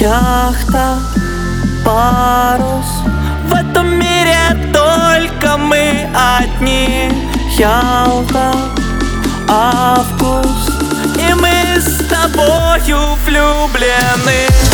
Яхта, парус. В этом мире только мы одни. Ялта, август. И мы с тобою влюблены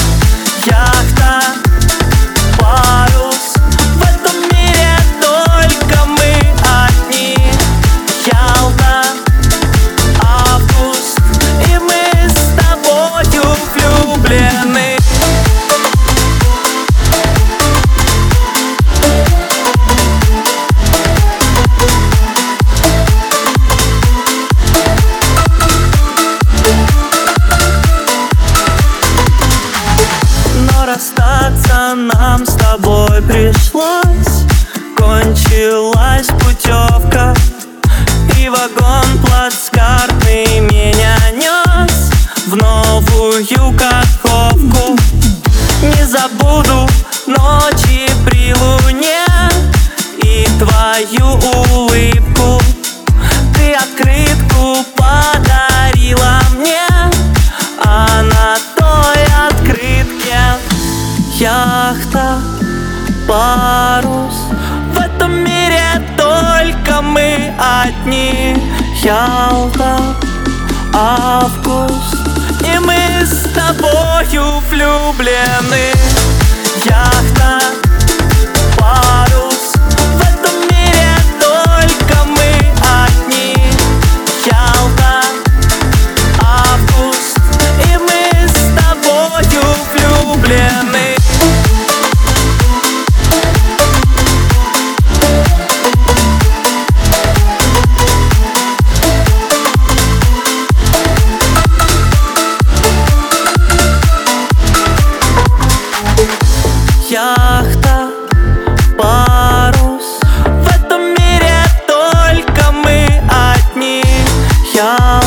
расстаться нам с тобой пришлось. Кончилась путевка И вагон плацкартный меня нес В новую каховку Не забуду ночи при луне И твою улыбку Яхта, парус. В этом мире только мы одни. Ялта, август. И мы с тобою влюблены яхта, парус. В этом мире только мы одни. Я